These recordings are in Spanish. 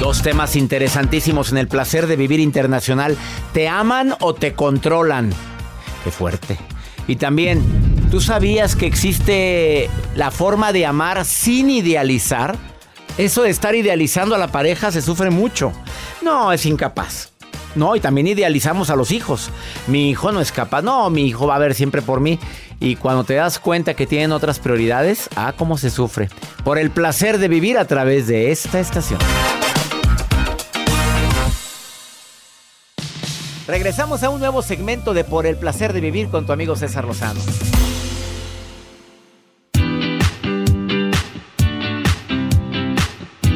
Dos temas interesantísimos en el placer de vivir internacional. ¿Te aman o te controlan? Qué fuerte. Y también, ¿tú sabías que existe la forma de amar sin idealizar? Eso de estar idealizando a la pareja se sufre mucho. No, es incapaz. No, y también idealizamos a los hijos. Mi hijo no es capaz. No, mi hijo va a ver siempre por mí. Y cuando te das cuenta que tienen otras prioridades, ah, cómo se sufre. Por el placer de vivir a través de esta estación. Regresamos a un nuevo segmento de Por el placer de vivir con tu amigo César Lozano.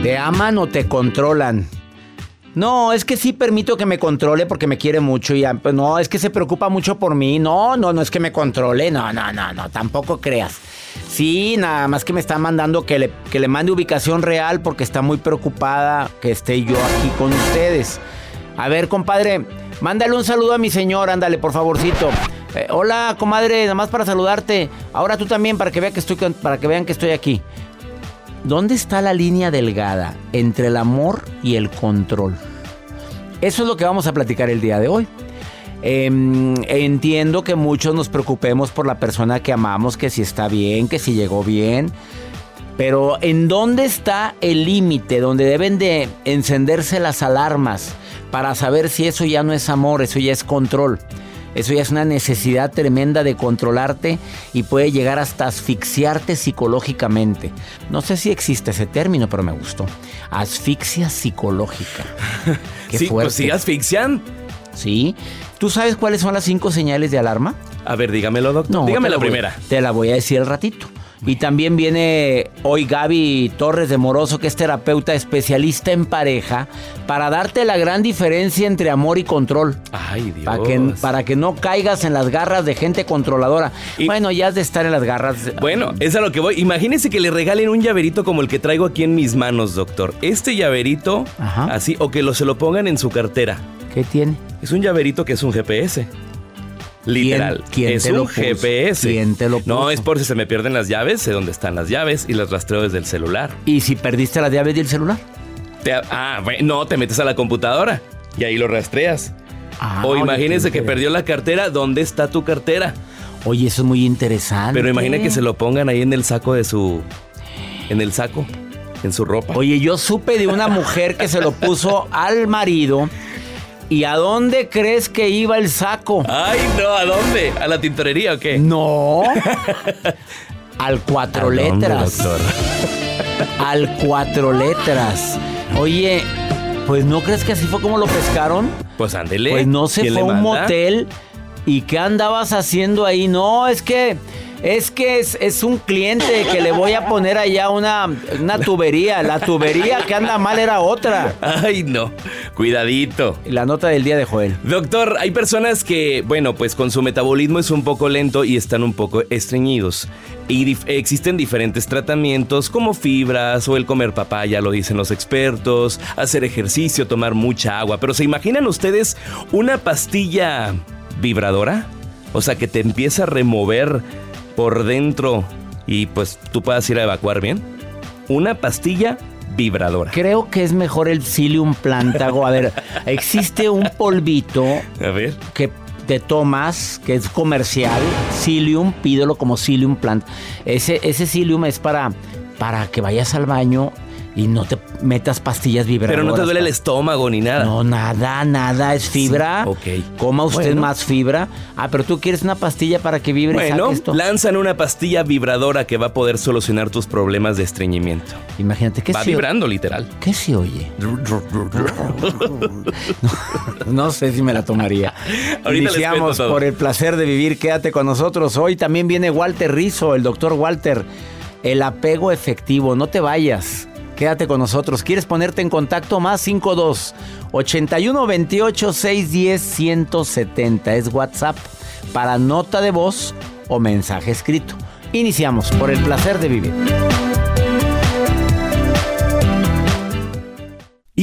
¿Te aman o te controlan? No, es que sí permito que me controle porque me quiere mucho y pues no, es que se preocupa mucho por mí. No, no, no es que me controle. No, no, no, no, tampoco creas. Sí, nada más que me está mandando que le, que le mande ubicación real porque está muy preocupada que esté yo aquí con ustedes. A ver, compadre, mándale un saludo a mi señor, ándale, por favorcito. Eh, hola, comadre, nada más para saludarte. Ahora tú también, para que, vea que estoy, para que vean que estoy aquí. ¿Dónde está la línea delgada entre el amor y el control? Eso es lo que vamos a platicar el día de hoy. Em, entiendo que muchos nos preocupemos por la persona que amamos, que si está bien, que si llegó bien. Pero ¿en dónde está el límite donde deben de encenderse las alarmas para saber si eso ya no es amor, eso ya es control? Eso ya es una necesidad tremenda de controlarte y puede llegar hasta asfixiarte psicológicamente. No sé si existe ese término, pero me gustó. Asfixia psicológica. Qué sí, fuerte. Pues sí, asfixian. Sí. ¿Tú sabes cuáles son las cinco señales de alarma? A ver, dígamelo, doctor. No, Dígame la voy- primera. Te la voy a decir al ratito. Y también viene hoy Gaby Torres de Moroso, que es terapeuta especialista en pareja, para darte la gran diferencia entre amor y control. Ay, Dios. Para que, para que no caigas en las garras de gente controladora. Y- bueno, ya has de estar en las garras. Bueno, es a lo que voy. Imagínense que le regalen un llaverito como el que traigo aquí en mis manos, doctor. Este llaverito, Ajá. así, o que lo, se lo pongan en su cartera. ¿Qué tiene? Es un llaverito que es un GPS. Literal. quién es te un lo? GPS. ¿Quién te lo No, puso? es por si se me pierden las llaves, sé dónde están las llaves y las rastreo desde el celular. ¿Y si perdiste las llaves del celular? Te- ah, bueno, no, te metes a la computadora y ahí lo rastreas. Ah, o qué que perdió la cartera, ¿dónde está tu cartera? Oye, eso es muy interesante. Pero imagina que se lo pongan ahí en el saco de su. En el saco, en su ropa. Oye, yo supe de una mujer que se lo puso al marido. ¿Y a dónde crees que iba el saco? Ay, no, ¿a dónde? ¿A la tintorería o qué? No. Al cuatro ¿A dónde, letras. doctor? Al cuatro letras. Oye, pues ¿no crees que así fue como lo pescaron? Pues ándele. Pues no se ¿Quién fue a un manda? motel. ¿Y qué andabas haciendo ahí? No, es que Es que es, es un cliente que le voy a poner allá una, una tubería. La tubería que anda mal era otra. Ay, no. Cuidadito. La nota del día de Joel. Doctor, hay personas que, bueno, pues con su metabolismo es un poco lento y están un poco estreñidos. Y dif- existen diferentes tratamientos como fibras o el comer papaya, lo dicen los expertos, hacer ejercicio, tomar mucha agua. Pero ¿se imaginan ustedes una pastilla vibradora? O sea, que te empieza a remover por dentro y pues tú puedas ir a evacuar bien. Una pastilla vibradora. Creo que es mejor el psyllium plantago. A ver, existe un polvito A ver. que te tomas, que es comercial, psyllium, pídelo como psyllium plant. Ese, ese psyllium es para, para que vayas al baño y no te metas pastillas vibradoras. Pero no te duele el estómago ni nada. No, nada, nada, es fibra. Sí, ok. Coma usted Bueno. más fibra. Ah, pero tú quieres una pastilla para que vibre Bueno, esto. lanzan una pastilla vibradora que va a poder solucionar tus problemas de estreñimiento. Imagínate, ¿qué Va se, vibrando, literal. ¿qué se oye? No sé si me la tomaría. Ahorita Iniciamos por el placer de vivir. Quédate con nosotros. Hoy también viene Walter Rizo, el doctor Walter. El apego efectivo. No te vayas. Quédate con nosotros. ¿Quieres ponerte en contacto? Más 52 81 28 610 170. Es WhatsApp para nota de voz o mensaje escrito. Iniciamos por el placer de vivir.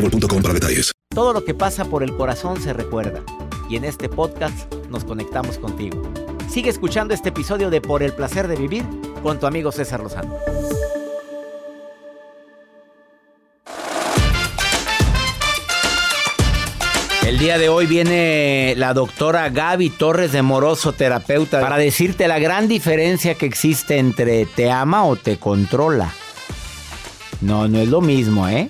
para detalles. Todo lo que pasa por el corazón se recuerda. Y en este podcast nos conectamos contigo. Sigue escuchando este episodio de Por el placer de vivir con tu amigo César Lozano. El día de hoy viene la doctora Gaby Torres de Moroso, terapeuta, para decirte la gran diferencia que existe entre te ama o te controla. No, no es lo mismo, ¿eh?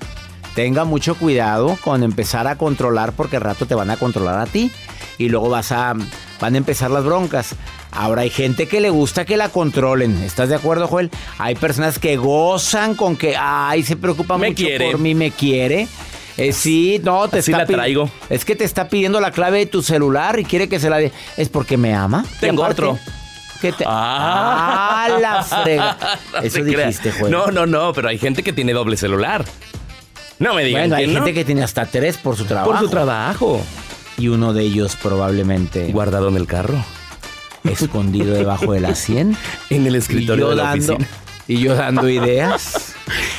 Tenga mucho cuidado con empezar a controlar porque al rato te van a controlar a ti y luego vas a van a empezar las broncas. Ahora hay gente que le gusta que la controlen. ¿Estás de acuerdo, Joel? Hay personas que gozan con que ay, se preocupa Me mucho quiere. por mí, me quiere. Eh, sí, no, te Así está la traigo. Es que te está pidiendo la clave de tu celular y quiere que se la dé. Es porque me ama. Tengo aparte, otro. que te... Ah. ah, la frega. Eso dijiste, Joel. No, no, no, pero hay gente que tiene doble celular. No me digan Bueno, hay que no. gente que tiene hasta tres por su trabajo. Por su trabajo. Y uno de ellos probablemente Guardado en el carro. escondido debajo de la sien. En el Y escritorio yo de la dando, oficina. y yo dando ideas.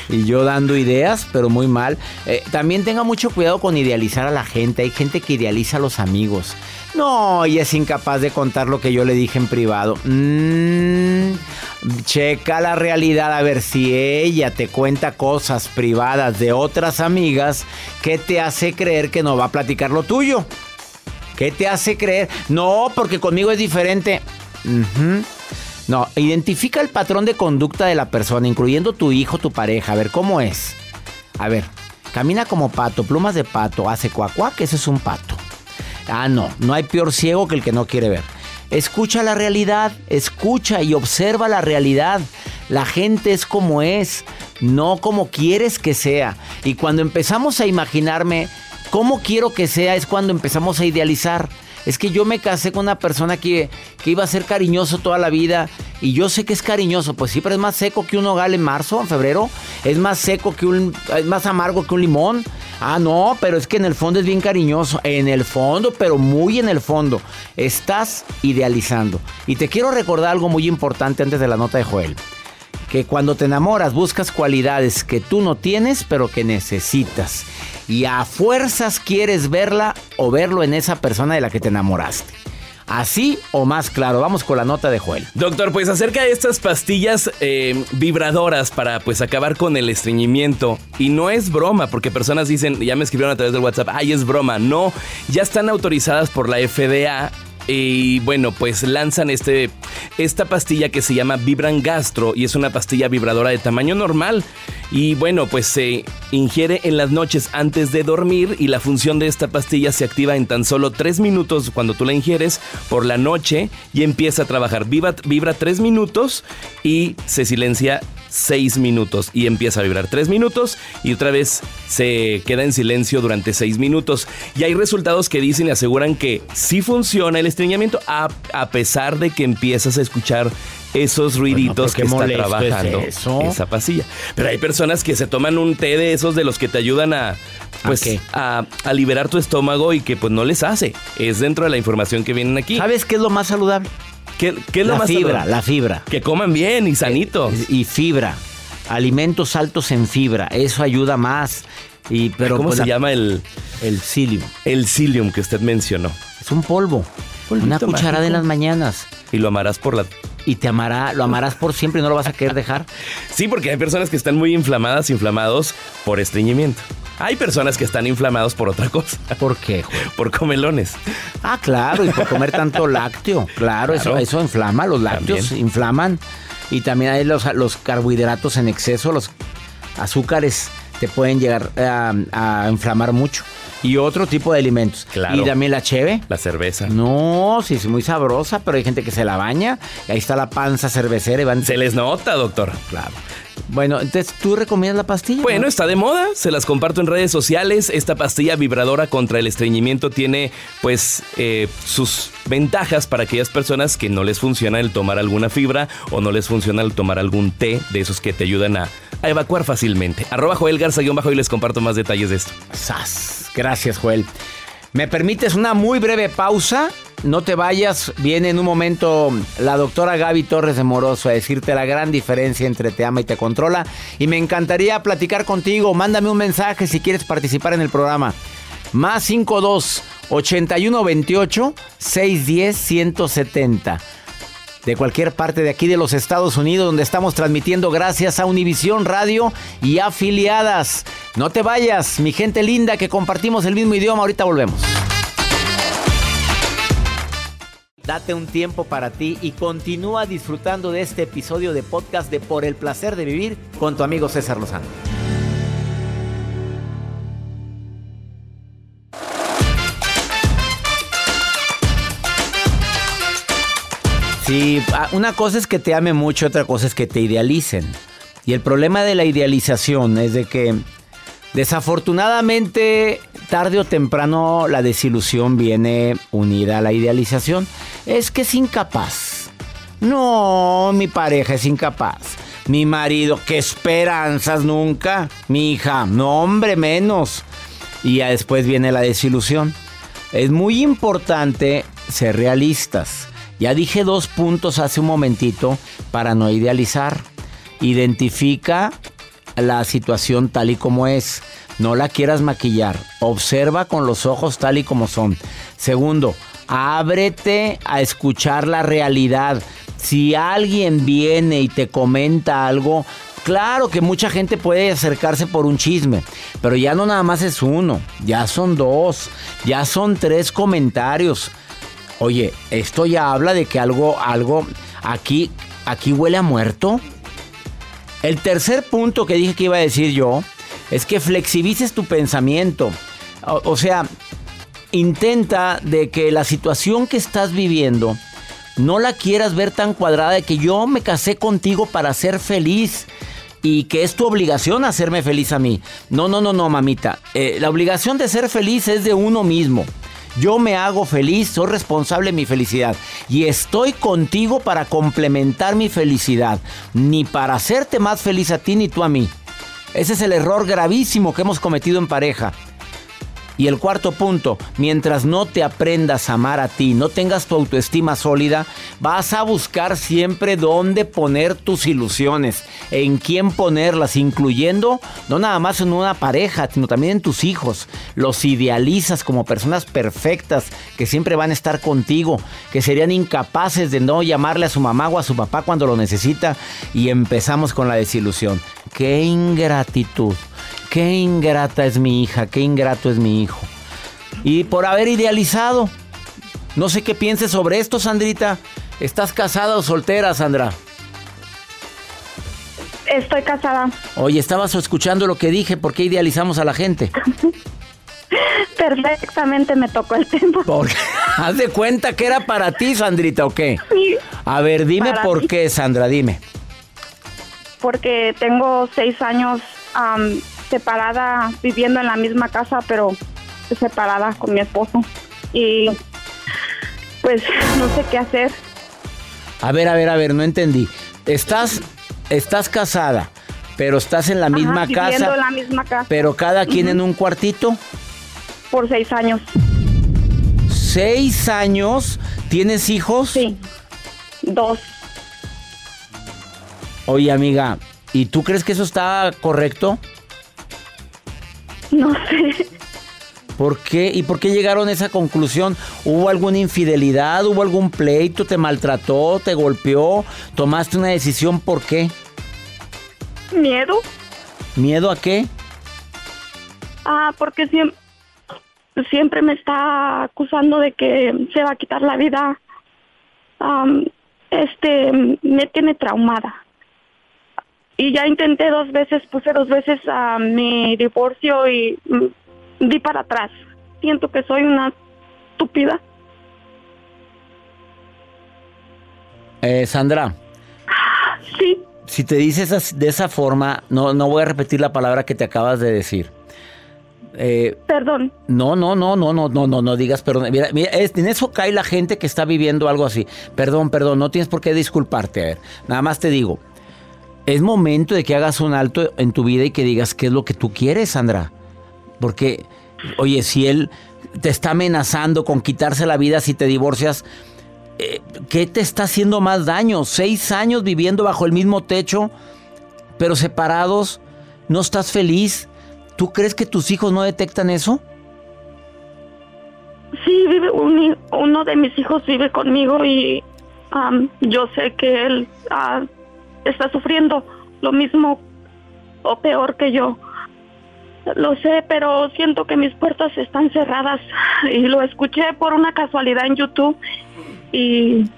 Y yo dando ideas, pero muy mal. Eh, también tenga mucho cuidado con idealizar a la gente. Hay gente que idealiza a los amigos. No, y es incapaz de contar lo que yo le dije en privado. Mm, checa la realidad a ver si ella te cuenta cosas privadas de otras amigas que te hace creer que no va a platicar lo tuyo. ¿Qué te hace creer? No, porque conmigo es diferente. No, identifica el patrón de conducta de la persona, incluyendo tu hijo, tu pareja. A ver, ¿cómo es? A ver, camina como pato, plumas de pato, hace cuacuá, que ese es un pato. Ah, no, no hay peor ciego que el que no quiere ver. Escucha la realidad, escucha y observa la realidad. La gente es como es, no como quieres que sea. Y cuando empezamos a imaginarme cómo quiero que sea es cuando empezamos a idealizar. Es que yo me casé con una persona que, que iba a ser cariñoso toda la vida y yo sé que es cariñoso, pues sí, pero es más seco que un nogal en marzo, en febrero. Es más seco que un. Es más amargo que un limón. Ah, no, pero es que en el fondo es bien cariñoso. En el fondo, pero muy en el fondo. Estás idealizando. Y te quiero recordar algo muy importante antes de la nota de Joel. Que cuando te enamoras buscas cualidades que tú no tienes, pero que necesitas. Y a fuerzas quieres verla o verlo en esa persona de la que te enamoraste. Así o más claro. Vamos con la nota de Joel. Doctor, pues acerca de estas pastillas eh, vibradoras para pues acabar con el estreñimiento. Y no es broma, porque personas dicen, ya me escribieron a través del WhatsApp, ay, es broma. No, ya están autorizadas por la FDA y bueno, pues lanzan este, esta pastilla que se llama Vibran Gastro y es una pastilla vibradora de tamaño normal. Y bueno, pues se ingiere en las noches antes de dormir y la función de esta pastilla se activa en tan solo 3 minutos cuando tú la ingieres por la noche y empieza a trabajar. Vibra, vibra 3 minutos y se silencia 6 minutos y empieza a vibrar 3 minutos y otra vez se queda en silencio durante 6 minutos. Y hay resultados que dicen y aseguran que sí funciona el estreñimiento a, a pesar de que empiezas a escuchar esos ruiditos que está trabajando esa pastilla. Pero hay personas que se toman un té de esos de los que te ayudan a pues ¿A, a, liberar tu estómago y que pues no les hace. Es dentro de la información que vienen aquí. ¿Sabes qué es lo más saludable? ¿Qué, es la lo más fibra, la fibra. Que coman bien y sanitos. Y, fibra. Alimentos altos en fibra. Eso ayuda más. Y, pero ¿Cómo se llama el...? El psyllium. El psyllium que usted mencionó. Es un polvo. una cucharada en las mañanas. Y lo amarás por la y te amará, lo amarás por siempre y no lo vas a querer dejar. Sí, porque hay personas que están muy inflamadas, inflamados por estreñimiento. Hay personas que están inflamados por otra cosa. ¿Por qué? Por comelones. Ah, claro, y por comer tanto lácteo. Claro, Eso, eso inflama, los lácteos inflaman. Y también hay los, los carbohidratos en exceso, los azúcares te pueden llegar a inflamar mucho y otro tipo de alimentos. Claro. Y también la cheve. La cerveza. No, sí, es muy sabrosa, pero hay gente que se la baña. Y ahí está la panza cervecera. Y van... Se les nota, doctor. Claro. Bueno, entonces, ¿tú recomiendas la pastilla? Bueno, está de moda, se las comparto en redes sociales. Esta pastilla vibradora contra el estreñimiento tiene, pues, eh, sus ventajas para aquellas personas que no les funciona el tomar alguna fibra o no les funciona el tomar algún té de esos que te ayudan a, evacuar fácilmente. Arroba Joel Garza-bajo y les comparto más detalles de esto. ¡Sas! Gracias, Joel. ¿Me permites una muy breve pausa? No te vayas, viene en un momento la doctora Gaby Torres de Moroso a decirte la gran diferencia entre te ama y te controla. Y me encantaría platicar contigo. Mándame un mensaje si quieres participar en el programa. Más 52 81 28 610 170 de cualquier parte de aquí de los Estados Unidos, donde estamos transmitiendo gracias a Univisión Radio y afiliadas. No te vayas, mi gente linda, que compartimos el mismo idioma. Ahorita volvemos. Date un tiempo para ti y continúa disfrutando de este episodio de podcast de Por el placer de vivir con tu amigo César Lozano. Sí, ah, una cosa es que te ame mucho, otra cosa es que te idealicen. Y el problema de la idealización es de que desafortunadamente tarde o temprano la desilusión viene unida a la idealización. Es que es incapaz. No, mi pareja es incapaz. Mi marido, qué esperanzas nunca. Mi hija, no hombre, menos. Y ya después viene la desilusión. Es muy importante ser realistas. Ya dije dos puntos hace un momentito para no idealizar. Identifica la situación tal y como es. No la quieras maquillar. Observa con los ojos tal y como son. Segundo, ábrete a escuchar la realidad. Si alguien viene y te comenta algo, claro que mucha gente puede acercarse por un chisme, pero ya no nada más es uno, ya son dos, ya son tres comentarios. Oye, esto ya habla de que algo, algo, aquí, aquí huele a muerto. El tercer punto que dije que iba a decir yo es que flexibilices tu pensamiento. O, sea, intenta de que la situación que estás viviendo no la quieras ver tan cuadrada de que yo me casé contigo para ser feliz y que es tu obligación hacerme feliz a mí. No, no, no, no, mamita. Eh, la obligación de ser feliz es de uno mismo. Yo me hago feliz, soy responsable de mi felicidad. Y estoy contigo para complementar mi felicidad. Ni para hacerte más feliz a ti ni tú a mí. Ese es el error gravísimo que hemos cometido en pareja. Y el cuarto punto, mientras no te aprendas a amar a ti, no tengas tu autoestima sólida, vas a buscar siempre dónde poner tus ilusiones, en quién ponerlas, incluyendo no nada más en una pareja, sino también en tus hijos. Los idealizas como personas perfectas que siempre van a estar contigo, que serían incapaces de no llamarle a su mamá o a su papá cuando lo necesita y empezamos con la desilusión. ¡Qué ingratitud! qué ingrata es mi hija, qué ingrato es mi hijo. Y por haber idealizado. No sé qué pienses sobre esto, Sandrita. ¿Estás casada o soltera, Sandra? Estoy casada. Oye, estabas escuchando lo que dije, ¿por qué idealizamos a la gente? Perfectamente me tocó el tiempo. haz de cuenta que era para ti, Sandrita, ¿o qué? Sí. A ver, dime por qué, Sandra, dime. Porque tengo seis años separada, viviendo en la misma casa, pero separada con mi esposo. Y pues no sé qué hacer. A ver, a ver, a ver, no entendí. Estás, estás casada, pero estás en la misma casa. En la misma casa. Pero cada quien en un cuartito. Por seis años. ¿Seis años? ¿Tienes hijos? Sí. Dos. Oye, amiga, ¿y tú crees que eso está correcto? No sé. ¿Por qué? ¿Y por qué llegaron a esa conclusión? ¿Hubo alguna infidelidad? ¿Hubo algún pleito? ¿Te maltrató? ¿Te golpeó? ¿Tomaste una decisión? ¿Por qué? Miedo. ¿Miedo a qué? Ah, porque siempre, siempre me está acusando de que se va a quitar la vida. este, me tiene traumada y ya intenté dos veces, puse dos veces a mi divorcio y mm, di para atrás. Siento que soy una estúpida. Eh, Sandra. Sí. Si te dices de esa forma, no, no voy a repetir la palabra que te acabas de decir. Eh, perdón. No, no, no, no, no, no, no, no digas perdón. Mira, mira en eso cae la gente que está viviendo algo así. Perdón, perdón, no tienes por qué disculparte. A ver, nada más te digo, es momento de que hagas un alto en tu vida y que digas qué es lo que tú quieres, Sandra. Porque, oye, si él te está amenazando con quitarse la vida si te divorcias, eh, ¿qué te está haciendo más daño? Seis años viviendo bajo el mismo techo, pero separados, ¿no estás feliz? ¿Tú crees que tus hijos no detectan eso? Sí, vive uno de mis hijos vive conmigo y yo sé que él uh, está sufriendo lo mismo o peor que yo. Lo sé, pero siento que mis puertas están cerradas y lo escuché por una casualidad en YouTube y,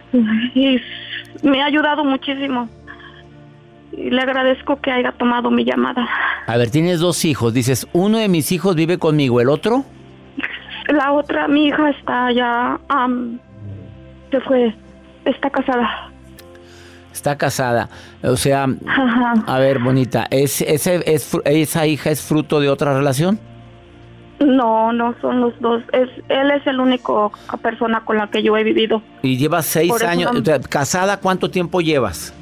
me ha ayudado muchísimo. Y le agradezco que haya tomado mi llamada. A ver, tienes dos hijos. Dices, uno de mis hijos vive conmigo, ¿el otro? La otra, mi hija está ya, se fue, está casada. Está casada. O sea, a ver, bonita, ¿es, ese, es, ¿esa hija es fruto de otra relación? No, no son los dos. Es, él es el único persona con la que yo he vivido. ¿Y llevas seis años? ¿Casada cuánto tiempo llevas?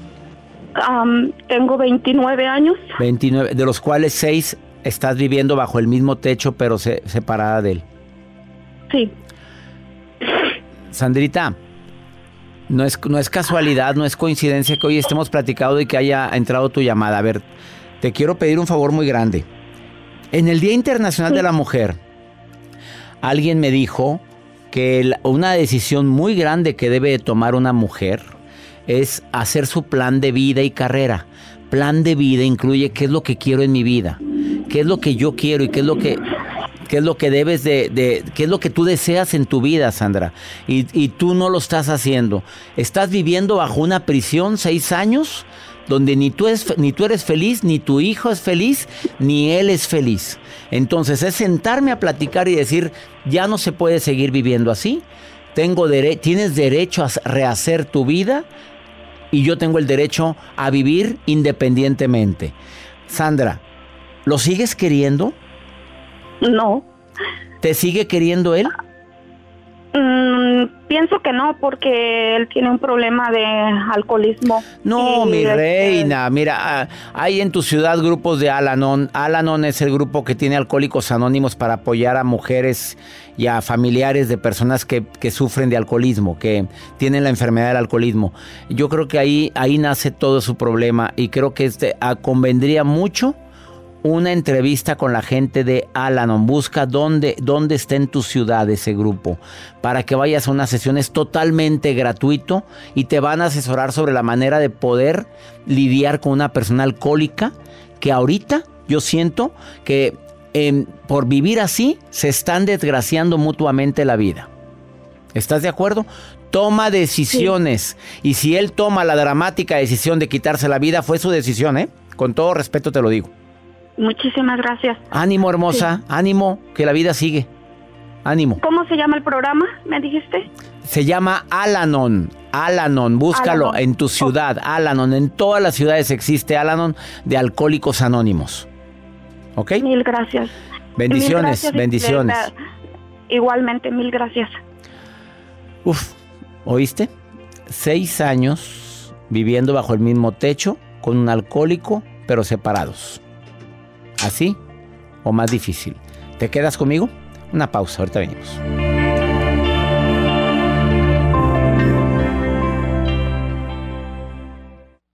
tengo 29 años. 29, de los cuales seis estás viviendo bajo el mismo techo, pero separada de él. Sí. Sandrita, no es, no es casualidad, no es coincidencia que hoy estemos platicando y que haya entrado tu llamada. A ver, te quiero pedir un favor muy grande. En el Día Internacional de la Mujer, alguien me dijo que una decisión muy grande que debe tomar una mujer es hacer su plan de vida y carrera. Plan de vida incluye qué es lo que quiero en mi vida, qué es lo que yo quiero y qué es lo que qué es lo que debes de, qué es lo que tú deseas en tu vida, Sandra. Y, tú no lo estás haciendo. Estás viviendo bajo una prisión seis años donde ni tú, ni tú eres feliz, ni tu hijo es feliz, ni él es feliz. Entonces es sentarme a platicar y decir, ya no se puede seguir viviendo así. Tengo tienes derecho a rehacer tu vida y yo tengo el derecho a vivir independientemente. Sandra, ¿lo sigues queriendo? No. ¿Te sigue queriendo él? Mm, pienso que no, porque él tiene un problema de alcoholismo. No, mi este, reina, mira, ah, hay en tu ciudad grupos de Alanon. Alanon es el grupo que tiene alcohólicos anónimos para apoyar a mujeres y a familiares de personas que, que sufren de alcoholismo, que tienen la enfermedad del alcoholismo. Yo creo que ahí, ahí nace todo su problema y creo que este ah, convendría mucho una entrevista con la gente de Alanon. Busca dónde, dónde está en tu ciudad ese grupo para que vayas a unas sesiones totalmente gratuito y te van a asesorar sobre la manera de poder lidiar con una persona alcohólica que ahorita yo siento que em, por vivir así se están desgraciando mutuamente la vida. ¿Estás de acuerdo? Toma decisiones. Y si él toma la dramática decisión de quitarse la vida, fue su decisión, ¿eh? Con todo respeto te lo digo. Muchísimas gracias. Ánimo, hermosa, ánimo, que la vida sigue. Ánimo. ¿Cómo se llama el programa? ¿Me dijiste? Se llama Alanon. Alanon, búscalo Al-Anon. en tu ciudad. Alanon, en todas las ciudades existe Alanon de Alcohólicos Anónimos. ¿Ok? Mil gracias. Bendiciones, Mil gracias, bendiciones. Igualmente, mil gracias. Uf, ¿oíste? Seis años viviendo bajo el mismo techo con un alcohólico, pero separados. ¿Así o más difícil? ¿Te quedas conmigo? Una pausa, ahorita venimos.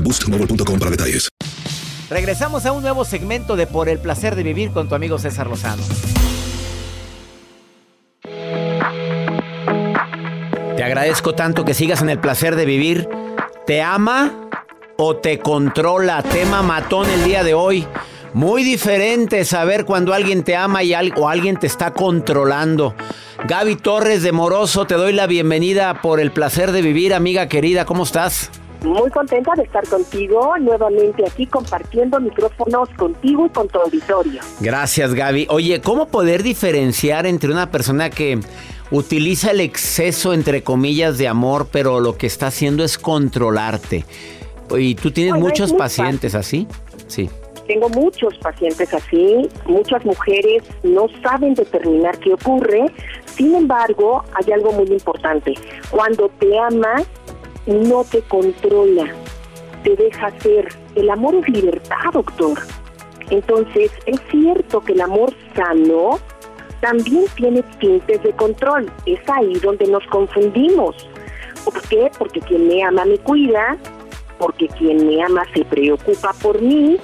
boostmobile.com para detalles. Regresamos a un nuevo segmento de Por el placer de vivir con tu amigo César Lozano. Te agradezco tanto que sigas en el placer de vivir. ¿Te ama o te controla? Tema matón el día de hoy. Muy diferente saber cuando alguien te ama y al- o alguien te está controlando. Gaby Torres de Moroso, te doy la bienvenida por el placer de vivir, amiga querida. ¿Cómo estás? Muy contenta de estar contigo nuevamente aquí compartiendo micrófonos contigo y con tu auditorio. Gracias, Gaby. Oye, ¿cómo poder diferenciar entre una persona que utiliza el exceso, entre comillas, de amor, pero lo que está haciendo es controlarte? Y tú tienes Bueno, muchos pacientes así. Sí. Tengo muchos pacientes así, muchas mujeres no saben determinar qué ocurre, sin embargo, hay algo muy importante. Cuando te ama, no te controla, te deja ser. El amor es libertad, doctor. Entonces, es cierto que el amor sano también tiene tintes de control. Es ahí donde nos confundimos. ¿Por qué? Porque quien me ama me cuida, porque quien me ama se preocupa por mí,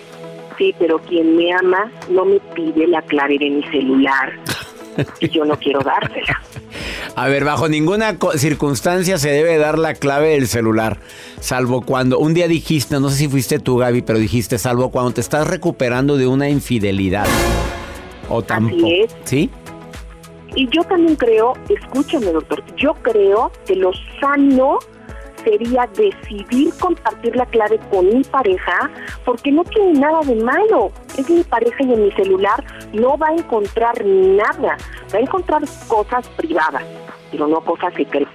sí, pero quien me ama no me pide la clave de mi celular y yo no quiero dársela. A ver, bajo ninguna circunstancia se debe dar la clave del celular. Salvo cuando un día dijiste, no sé si fuiste tú, Gaby, pero dijiste, salvo cuando te estás recuperando de una infidelidad. O tampoco. es. ¿Sí? Y yo también creo, escúchame doctor, yo creo que lo sano sería decidir compartir la clave con mi pareja porque no tiene nada de malo. Es mi pareja y en mi celular no va a encontrar nada. Va a encontrar cosas privadas, pero no cosas secretas.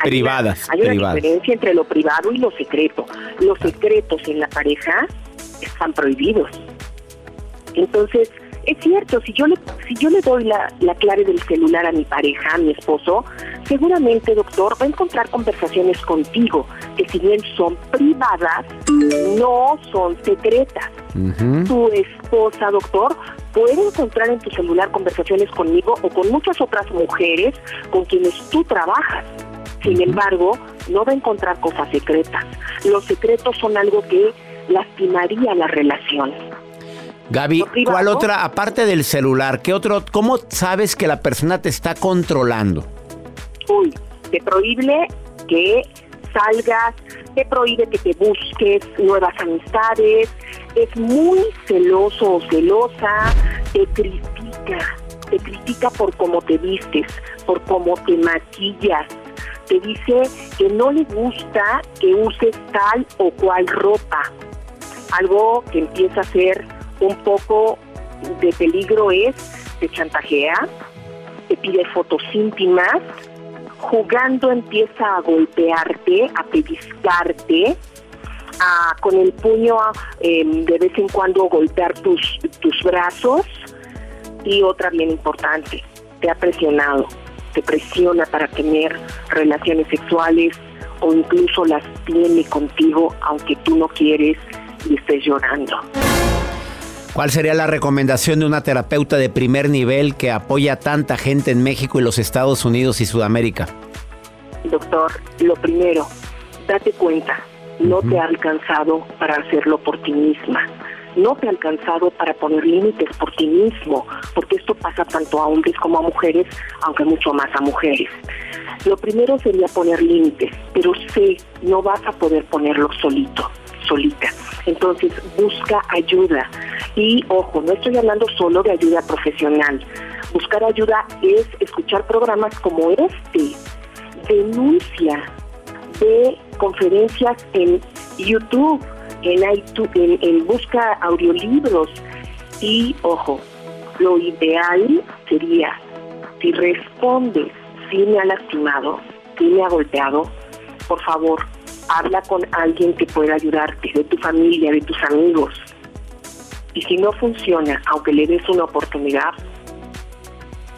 Hay Privadas, una- Hay una diferencia entre lo privado y lo secreto. Los secretos en la pareja están prohibidos. Entonces, es cierto, si yo le, si yo le doy la, la clave del celular a mi pareja, a mi esposo, seguramente, doctor, va a encontrar conversaciones contigo que si bien son privadas, no son secretas. Tu esposa, doctor, puede encontrar en tu celular conversaciones conmigo o con muchas otras mujeres con quienes tú trabajas. Sin embargo, no va a encontrar cosas secretas. Los secretos son algo que lastimaría la relación. Gaby, ¿cuál otra, aparte del celular, qué otro, cómo sabes que la persona te está controlando? Uy, te prohíbe que salgas, te prohíbe que te busques nuevas amistades, es muy celoso o celosa, te critica, te critica por cómo te vistes, por cómo te maquillas, te dice que no le gusta que uses tal o cual ropa. Algo que empieza a ser un poco de peligro es, te chantajea, te pide fotos íntimas, jugando empieza a golpearte, a pellizcarte, a, con el puño em, de vez en cuando golpear tus, tus brazos y otra bien importante, te ha presionado, te presiona para tener relaciones sexuales o incluso las tiene contigo aunque tú no quieres y estés llorando. ¿Cuál sería la recomendación de una terapeuta de primer nivel que apoya a tanta gente en México y los Estados Unidos y Sudamérica? Doctor, lo primero, date cuenta, no te ha alcanzado para hacerlo por ti misma. No te ha alcanzado para poner límites por ti mismo, porque esto pasa tanto a hombres como a mujeres, aunque mucho más a mujeres. Lo primero sería poner límites, pero sé, no vas a poder ponerlo solito, solita. Entonces, busca ayuda. Y ojo, no estoy hablando solo de ayuda profesional. Buscar ayuda es escuchar programas como este. Denuncia de conferencias en YouTube, en, iTunes, en, en busca audiolibros. Y ojo, lo ideal sería, si respondes, si me ha lastimado, si me ha golpeado, por favor, habla con alguien que pueda ayudarte, de tu familia, de tus amigos. Y si no funciona, aunque le des una oportunidad,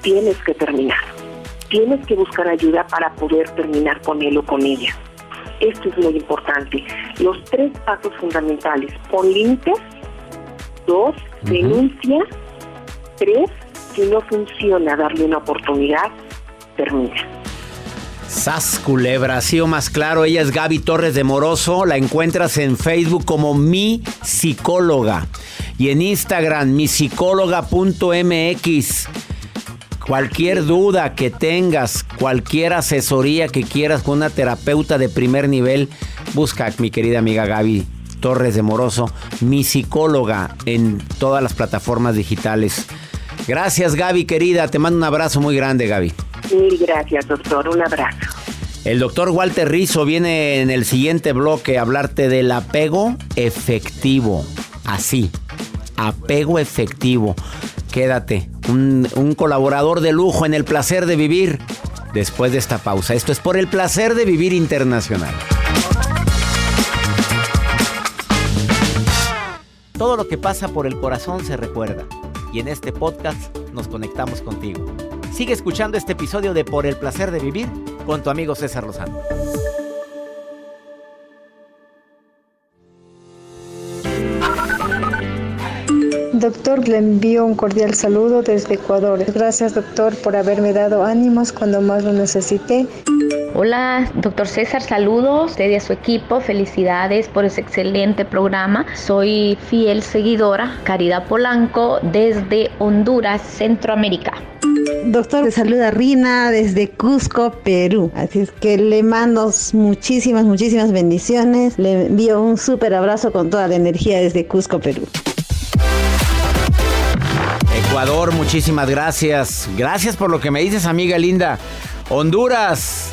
tienes que terminar. Tienes que buscar ayuda para poder terminar con él o con ella. Esto es muy importante. Los tres pasos fundamentales. Pon límites. Dos, denuncia. Tres, si no funciona darle una oportunidad, termina. Sas culebra, así o más claro, ella es Gaby Torres de Moroso, la encuentras en Facebook como mi psicóloga y en Instagram mi psicóloga.mx. Cualquier duda que tengas, cualquier asesoría que quieras con una terapeuta de primer nivel, busca a mi querida amiga Gaby Torres de Moroso, mi psicóloga en todas las plataformas digitales. Gracias Gaby querida, te mando un abrazo muy grande Gaby. Mil gracias, doctor. Un abrazo. El doctor Walter Rizzo viene en el siguiente bloque a hablarte del apego efectivo. Así, apego efectivo. Quédate, un, colaborador de lujo en el placer de vivir después de esta pausa. Esto es por el placer de vivir internacional. Todo lo que pasa por el corazón se recuerda y en este podcast nos conectamos contigo. Sigue escuchando este episodio de Por el placer de vivir con tu amigo César Lozano. Doctor, le envío un cordial saludo desde Ecuador. Gracias, doctor, por haberme dado ánimos cuando más lo necesité. Hola, doctor César, saludos. Usted y a su equipo, felicidades por ese excelente programa. Soy fiel seguidora, Caridad Polanco, desde Honduras, Centroamérica. Doctor, te saluda Rina desde Cusco, Perú. Así es que le mando muchísimas, muchísimas bendiciones. Le envío un súper abrazo con toda la energía desde Cusco, Perú. Ecuador, muchísimas gracias. Gracias por lo que me dices, amiga linda. Honduras,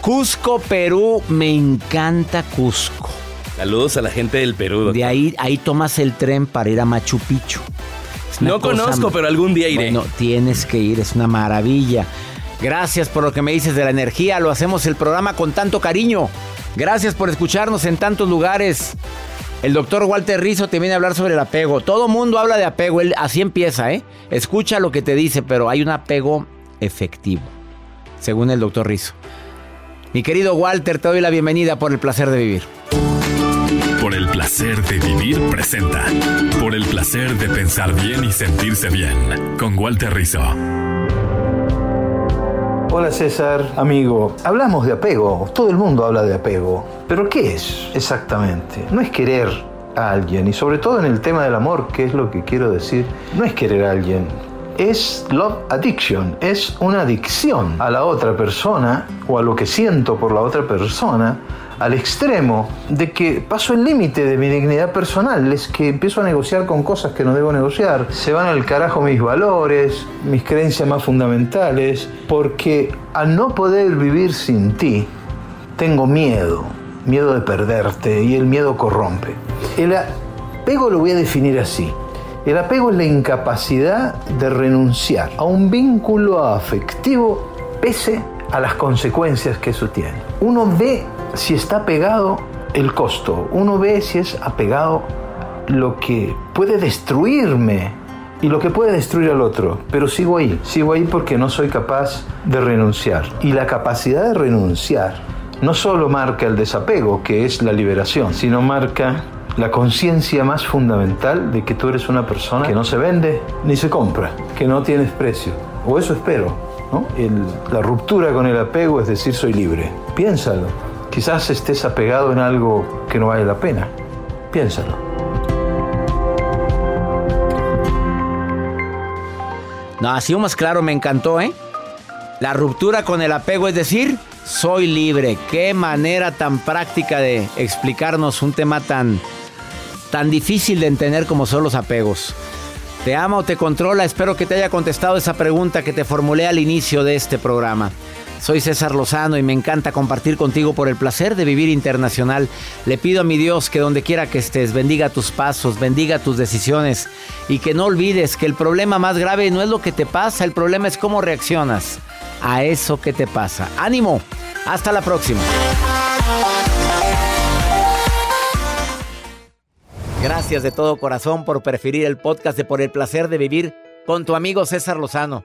Cusco, Perú, me encanta Cusco. Saludos a la gente del Perú. Doctor. De ahí, ahí tomas el tren para ir a Machu Picchu. No conozco, pero algún día iré. Bueno, tienes que ir, es una maravilla. Gracias por lo que me dices de la energía. Lo hacemos el programa con tanto cariño. Gracias por escucharnos en tantos lugares. El doctor Walter Rizzo te viene a hablar sobre el apego. Todo mundo habla de apego, así empieza, ¿eh? Escucha lo que te dice, pero hay un apego efectivo, según el doctor Rizzo. Mi querido Walter, te doy la bienvenida por el placer de vivir. Por el placer de vivir presenta. Por el placer de pensar bien y sentirse bien. Con Walter Rizzo. Hola César, amigo. Hablamos de apego, todo el mundo habla de apego. Pero ¿qué es exactamente? No es querer a alguien, y sobre todo en el tema del amor, que es lo que quiero decir, no es querer a alguien, es love addiction, es una adicción a la otra persona o a lo que siento por la otra persona al extremo de que paso el límite de mi dignidad personal, es que empiezo a negociar con cosas que no debo negociar, se van al carajo mis valores, mis creencias más fundamentales, porque al no poder vivir sin ti, tengo miedo, miedo de perderte y el miedo corrompe. El apego lo voy a definir así. El apego es la incapacidad de renunciar a un vínculo afectivo pese a las consecuencias que eso tiene. Uno ve si está pegado el costo, uno ve si es apegado lo que puede destruirme y lo que puede destruir al otro, pero sigo ahí, sigo ahí porque no soy capaz de renunciar. Y la capacidad de renunciar no solo marca el desapego, que es la liberación, sino marca la conciencia más fundamental de que tú eres una persona que no se vende ni se compra, que no tienes precio. O eso espero. la ruptura con el apego es decir, soy libre. Piénsalo. Quizás estés apegado en algo que no vale la pena. Piénsalo. No, así más claro, me encantó, ¿eh? La ruptura con el apego es decir, soy libre. Qué manera tan práctica de explicarnos un tema tan, tan difícil de entender como son los apegos. ¿Te ama o te controla? Espero que te haya contestado esa pregunta que te formulé al inicio de este programa. Soy César Lozano y me encanta compartir contigo por el placer de vivir internacional. Le pido a mi Dios que donde quiera que estés, bendiga tus pasos, bendiga tus decisiones y que no olvides que el problema más grave no es lo que te pasa, el problema es cómo reaccionas a eso que te pasa. Ánimo, hasta la próxima. Gracias de todo corazón por preferir el podcast de Por el placer de vivir con tu amigo César Lozano.